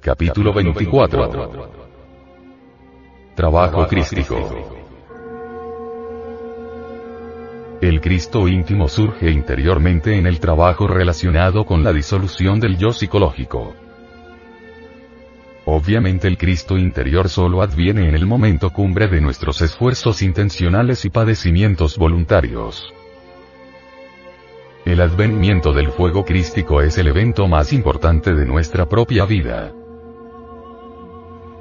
Capítulo 24. Trabajo crístico. El Cristo íntimo surge interiormente en el trabajo relacionado con la disolución del yo psicológico. Obviamente el Cristo interior solo adviene en el momento cumbre de nuestros esfuerzos intencionales y padecimientos voluntarios. El advenimiento del fuego crístico es el evento más importante de nuestra propia vida.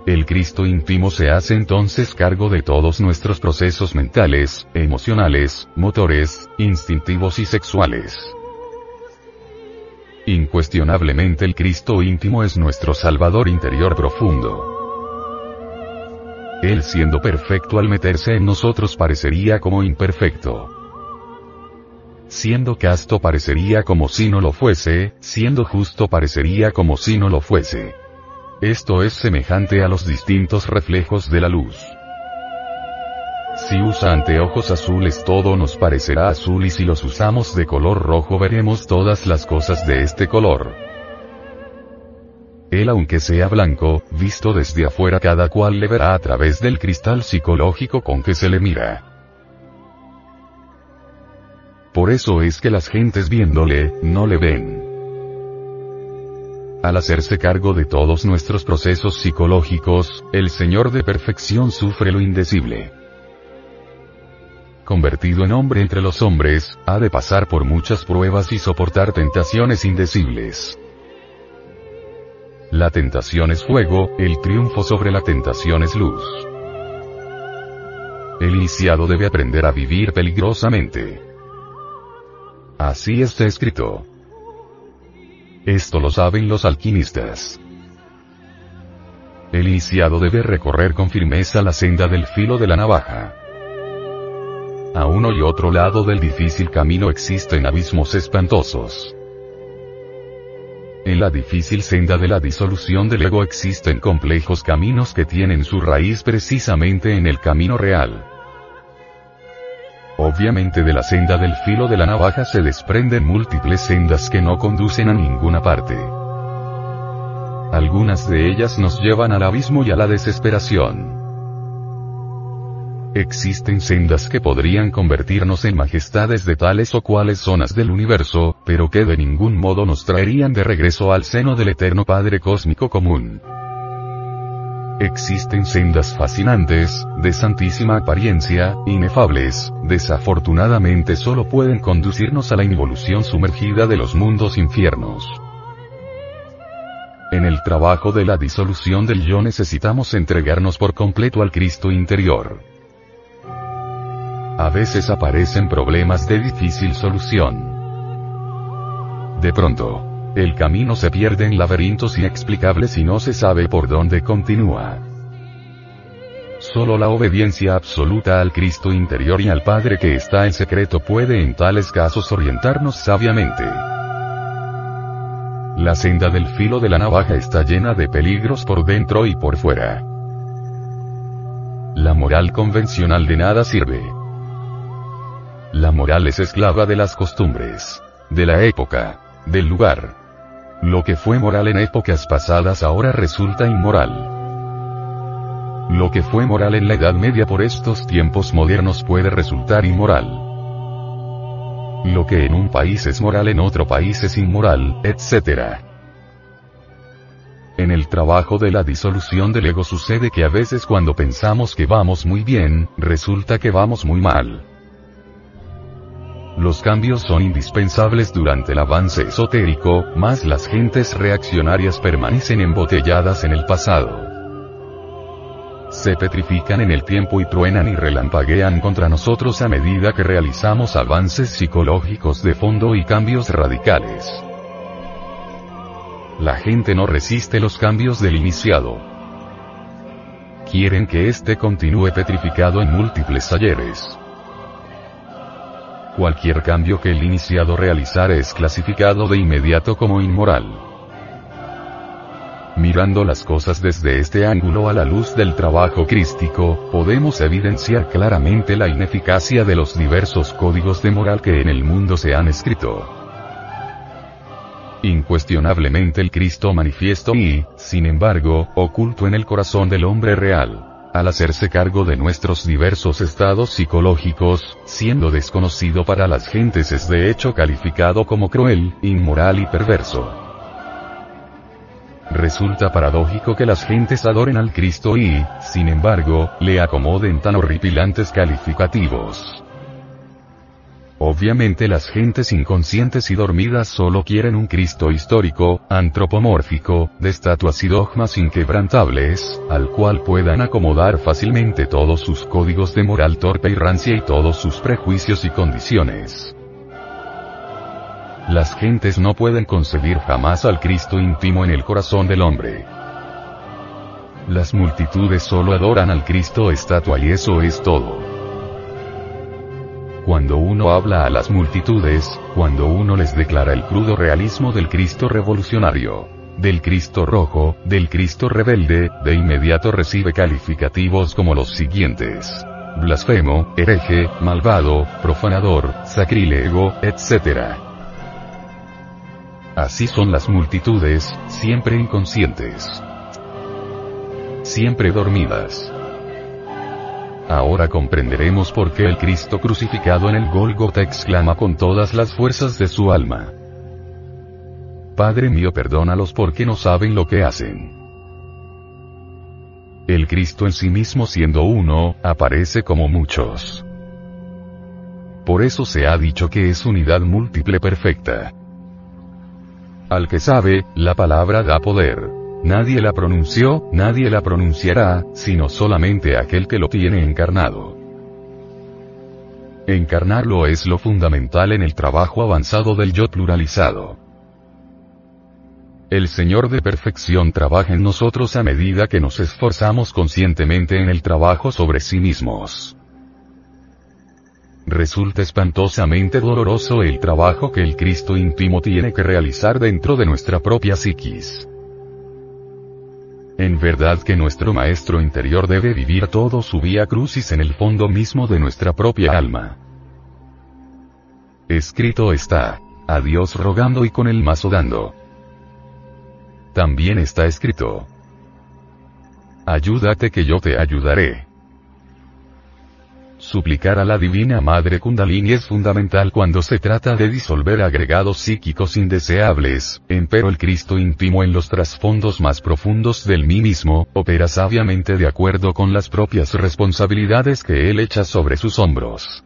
El Cristo íntimo se hace entonces cargo de todos nuestros procesos mentales, emocionales, motores, instintivos y sexuales. Incuestionablemente el Cristo íntimo es nuestro Salvador interior profundo. Él siendo perfecto al meterse en nosotros parecería como imperfecto. Siendo casto parecería como si no lo fuese, siendo justo parecería como si no lo fuese. Esto es semejante a los distintos reflejos de la luz. Si usa anteojos azules todo nos parecerá azul y si los usamos de color rojo veremos todas las cosas de este color. Él aunque sea blanco, visto desde afuera cada cual le verá a través del cristal psicológico con que se le mira. Por eso es que las gentes viéndole, no le ven. Al hacerse cargo de todos nuestros procesos psicológicos, el Señor de perfección sufre lo indecible. Convertido en hombre entre los hombres, ha de pasar por muchas pruebas y soportar tentaciones indecibles. La tentación es fuego, el triunfo sobre la tentación es luz. El iniciado debe aprender a vivir peligrosamente. Así está escrito. Esto lo saben los alquimistas. El iniciado debe recorrer con firmeza la senda del filo de la navaja. A uno y otro lado del difícil camino existen abismos espantosos. En la difícil senda de la disolución del ego existen complejos caminos que tienen su raíz precisamente en el camino real. Obviamente de la senda del filo de la navaja se desprenden múltiples sendas que no conducen a ninguna parte. Algunas de ellas nos llevan al abismo y a la desesperación. Existen sendas que podrían convertirnos en majestades de tales o cuales zonas del universo, pero que de ningún modo nos traerían de regreso al seno del eterno Padre Cósmico Común. Existen sendas fascinantes, de santísima apariencia, inefables, desafortunadamente solo pueden conducirnos a la involución sumergida de los mundos infiernos. En el trabajo de la disolución del yo necesitamos entregarnos por completo al Cristo interior. A veces aparecen problemas de difícil solución. De pronto, el camino se pierde en laberintos inexplicables y no se sabe por dónde continúa. Solo la obediencia absoluta al Cristo interior y al Padre que está en secreto puede en tales casos orientarnos sabiamente. La senda del filo de la navaja está llena de peligros por dentro y por fuera. La moral convencional de nada sirve. La moral es esclava de las costumbres, de la época, del lugar, lo que fue moral en épocas pasadas ahora resulta inmoral. Lo que fue moral en la Edad Media por estos tiempos modernos puede resultar inmoral. Lo que en un país es moral en otro país es inmoral, etc. En el trabajo de la disolución del ego sucede que a veces cuando pensamos que vamos muy bien, resulta que vamos muy mal. Los cambios son indispensables durante el avance esotérico, mas las gentes reaccionarias permanecen embotelladas en el pasado. Se petrifican en el tiempo y truenan y relampaguean contra nosotros a medida que realizamos avances psicológicos de fondo y cambios radicales. La gente no resiste los cambios del iniciado. Quieren que éste continúe petrificado en múltiples ayeres. Cualquier cambio que el iniciado realizare es clasificado de inmediato como inmoral. Mirando las cosas desde este ángulo a la luz del trabajo crístico, podemos evidenciar claramente la ineficacia de los diversos códigos de moral que en el mundo se han escrito. Incuestionablemente el Cristo manifiesto y, sin embargo, oculto en el corazón del hombre real. Al hacerse cargo de nuestros diversos estados psicológicos, siendo desconocido para las gentes es de hecho calificado como cruel, inmoral y perverso. Resulta paradójico que las gentes adoren al Cristo y, sin embargo, le acomoden tan horripilantes calificativos. Obviamente las gentes inconscientes y dormidas solo quieren un Cristo histórico, antropomórfico, de estatuas y dogmas inquebrantables, al cual puedan acomodar fácilmente todos sus códigos de moral torpe y rancia y todos sus prejuicios y condiciones. Las gentes no pueden concebir jamás al Cristo íntimo en el corazón del hombre. Las multitudes solo adoran al Cristo estatua y eso es todo. Cuando uno habla a las multitudes, cuando uno les declara el crudo realismo del Cristo revolucionario, del Cristo rojo, del Cristo rebelde, de inmediato recibe calificativos como los siguientes. Blasfemo, hereje, malvado, profanador, sacrílego, etc. Así son las multitudes, siempre inconscientes. Siempre dormidas. Ahora comprenderemos por qué el Cristo crucificado en el Golgota exclama con todas las fuerzas de su alma. Padre mío perdónalos porque no saben lo que hacen. El Cristo en sí mismo siendo uno, aparece como muchos. Por eso se ha dicho que es unidad múltiple perfecta. Al que sabe, la palabra da poder. Nadie la pronunció, nadie la pronunciará, sino solamente aquel que lo tiene encarnado. Encarnarlo es lo fundamental en el trabajo avanzado del yo pluralizado. El Señor de perfección trabaja en nosotros a medida que nos esforzamos conscientemente en el trabajo sobre sí mismos. Resulta espantosamente doloroso el trabajo que el Cristo íntimo tiene que realizar dentro de nuestra propia psiquis. En verdad que nuestro Maestro interior debe vivir todo su vía crucis en el fondo mismo de nuestra propia alma. Escrito está, a Dios rogando y con el mazo dando. También está escrito, ayúdate que yo te ayudaré. Suplicar a la Divina Madre Kundalini es fundamental cuando se trata de disolver agregados psíquicos indeseables, empero el Cristo íntimo en los trasfondos más profundos del mí mismo, opera sabiamente de acuerdo con las propias responsabilidades que Él echa sobre sus hombros.